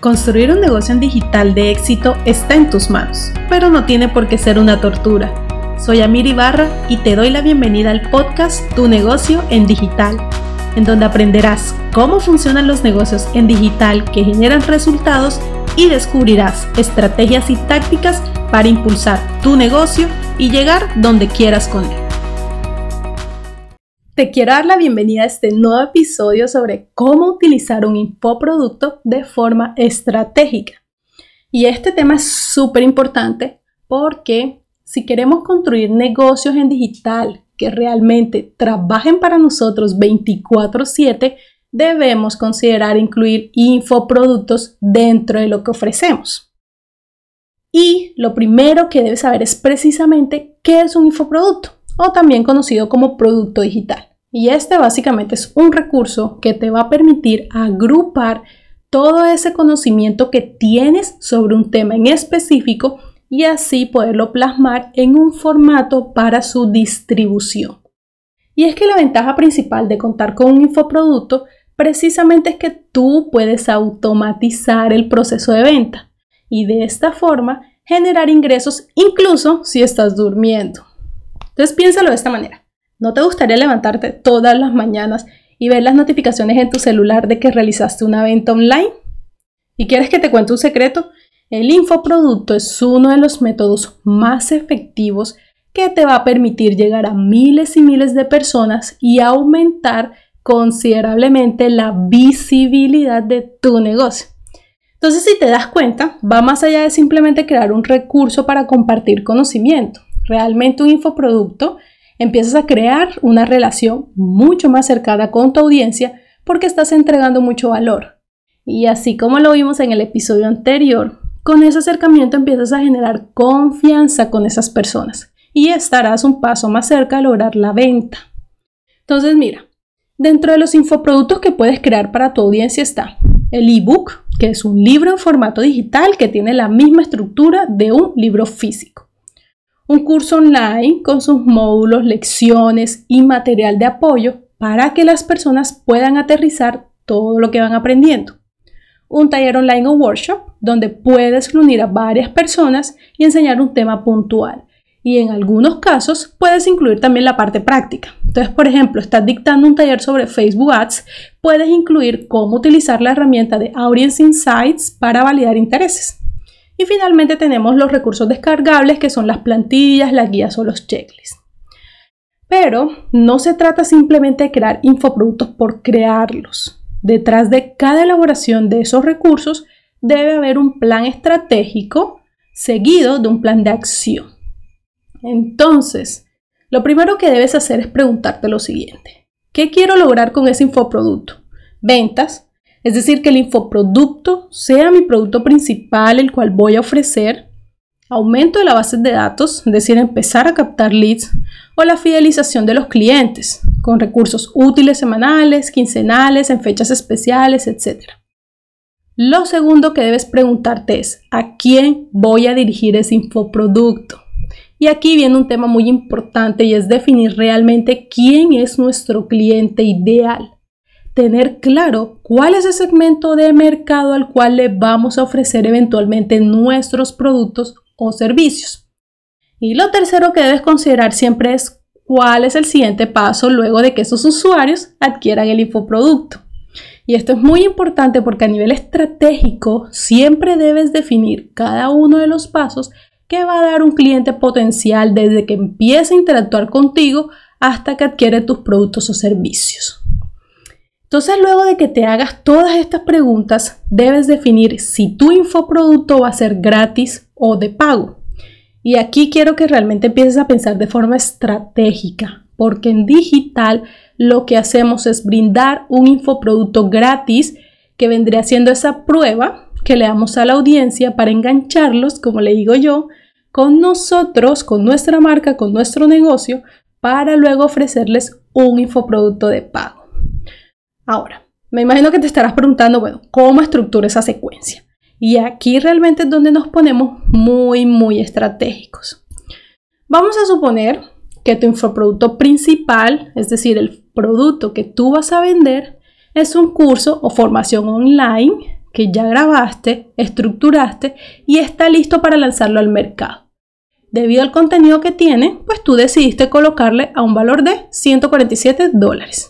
Construir un negocio en digital de éxito está en tus manos, pero no tiene por qué ser una tortura. Soy Amir Ibarra y te doy la bienvenida al podcast Tu negocio en digital, en donde aprenderás cómo funcionan los negocios en digital que generan resultados y descubrirás estrategias y tácticas para impulsar tu negocio y llegar donde quieras con él. Te quiero dar la bienvenida a este nuevo episodio sobre cómo utilizar un infoproducto de forma estratégica. Y este tema es súper importante porque si queremos construir negocios en digital que realmente trabajen para nosotros 24/7, debemos considerar incluir infoproductos dentro de lo que ofrecemos. Y lo primero que debes saber es precisamente qué es un infoproducto o también conocido como producto digital. Y este básicamente es un recurso que te va a permitir agrupar todo ese conocimiento que tienes sobre un tema en específico y así poderlo plasmar en un formato para su distribución. Y es que la ventaja principal de contar con un infoproducto precisamente es que tú puedes automatizar el proceso de venta y de esta forma generar ingresos incluso si estás durmiendo. Entonces piénsalo de esta manera. ¿No te gustaría levantarte todas las mañanas y ver las notificaciones en tu celular de que realizaste una venta online? ¿Y quieres que te cuente un secreto? El infoproducto es uno de los métodos más efectivos que te va a permitir llegar a miles y miles de personas y aumentar considerablemente la visibilidad de tu negocio. Entonces, si te das cuenta, va más allá de simplemente crear un recurso para compartir conocimiento. Realmente un infoproducto empiezas a crear una relación mucho más cercana con tu audiencia porque estás entregando mucho valor. Y así como lo vimos en el episodio anterior, con ese acercamiento empiezas a generar confianza con esas personas y estarás un paso más cerca a lograr la venta. Entonces, mira, dentro de los infoproductos que puedes crear para tu audiencia está el ebook, que es un libro en formato digital que tiene la misma estructura de un libro físico un curso online con sus módulos, lecciones y material de apoyo para que las personas puedan aterrizar todo lo que van aprendiendo. Un taller online o workshop donde puedes reunir a varias personas y enseñar un tema puntual. Y en algunos casos puedes incluir también la parte práctica. Entonces, por ejemplo, estás dictando un taller sobre Facebook Ads, puedes incluir cómo utilizar la herramienta de Audience Insights para validar intereses. Y finalmente tenemos los recursos descargables que son las plantillas, las guías o los checklists. Pero no se trata simplemente de crear infoproductos por crearlos. Detrás de cada elaboración de esos recursos debe haber un plan estratégico seguido de un plan de acción. Entonces, lo primero que debes hacer es preguntarte lo siguiente. ¿Qué quiero lograr con ese infoproducto? ¿Ventas? Es decir, que el infoproducto sea mi producto principal, el cual voy a ofrecer, aumento de la base de datos, es decir, empezar a captar leads, o la fidelización de los clientes, con recursos útiles semanales, quincenales, en fechas especiales, etc. Lo segundo que debes preguntarte es, ¿a quién voy a dirigir ese infoproducto? Y aquí viene un tema muy importante y es definir realmente quién es nuestro cliente ideal tener claro cuál es el segmento de mercado al cual le vamos a ofrecer eventualmente nuestros productos o servicios. Y lo tercero que debes considerar siempre es cuál es el siguiente paso luego de que esos usuarios adquieran el infoproducto. Y esto es muy importante porque a nivel estratégico siempre debes definir cada uno de los pasos que va a dar un cliente potencial desde que empieza a interactuar contigo hasta que adquiere tus productos o servicios. Entonces, luego de que te hagas todas estas preguntas, debes definir si tu infoproducto va a ser gratis o de pago. Y aquí quiero que realmente empieces a pensar de forma estratégica, porque en digital lo que hacemos es brindar un infoproducto gratis que vendría siendo esa prueba que le damos a la audiencia para engancharlos, como le digo yo, con nosotros, con nuestra marca, con nuestro negocio, para luego ofrecerles un infoproducto de pago. Ahora, me imagino que te estarás preguntando, bueno, ¿cómo estructura esa secuencia? Y aquí realmente es donde nos ponemos muy, muy estratégicos. Vamos a suponer que tu infoproducto principal, es decir, el producto que tú vas a vender, es un curso o formación online que ya grabaste, estructuraste y está listo para lanzarlo al mercado. Debido al contenido que tiene, pues tú decidiste colocarle a un valor de 147 dólares.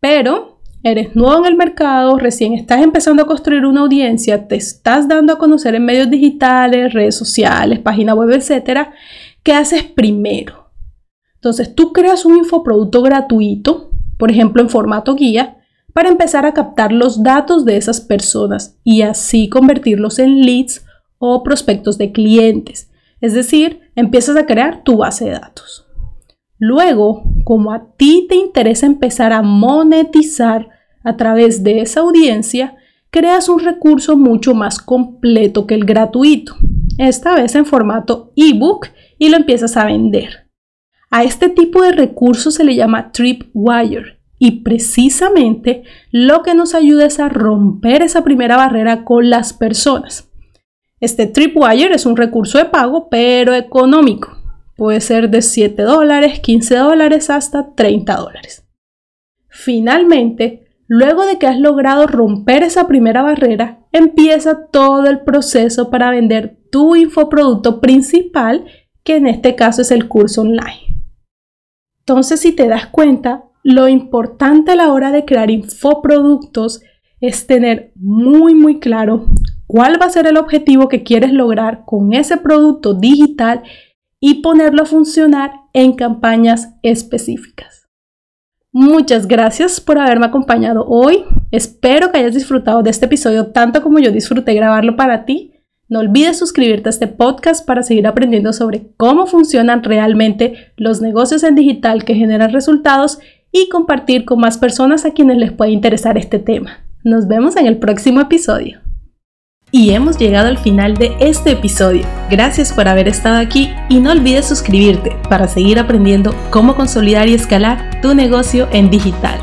Pero eres nuevo en el mercado, recién estás empezando a construir una audiencia, te estás dando a conocer en medios digitales, redes sociales, página web, etc. ¿Qué haces primero? Entonces tú creas un infoproducto gratuito, por ejemplo en formato guía, para empezar a captar los datos de esas personas y así convertirlos en leads o prospectos de clientes es decir, empiezas a crear tu base de datos. Luego, como a ti te interesa empezar a monetizar a través de esa audiencia, creas un recurso mucho más completo que el gratuito, esta vez en formato ebook y lo empiezas a vender. A este tipo de recurso se le llama Tripwire y precisamente lo que nos ayuda es a romper esa primera barrera con las personas. Este Tripwire es un recurso de pago, pero económico. Puede ser de 7 dólares, 15 dólares hasta 30 dólares. Finalmente, luego de que has logrado romper esa primera barrera, empieza todo el proceso para vender tu infoproducto principal, que en este caso es el curso online. Entonces, si te das cuenta, lo importante a la hora de crear infoproductos es tener muy muy claro cuál va a ser el objetivo que quieres lograr con ese producto digital y ponerlo a funcionar en campañas específicas. Muchas gracias por haberme acompañado hoy. Espero que hayas disfrutado de este episodio tanto como yo disfruté grabarlo para ti. No olvides suscribirte a este podcast para seguir aprendiendo sobre cómo funcionan realmente los negocios en digital que generan resultados y compartir con más personas a quienes les puede interesar este tema. Nos vemos en el próximo episodio. Y hemos llegado al final de este episodio. Gracias por haber estado aquí y no olvides suscribirte para seguir aprendiendo cómo consolidar y escalar tu negocio en digital.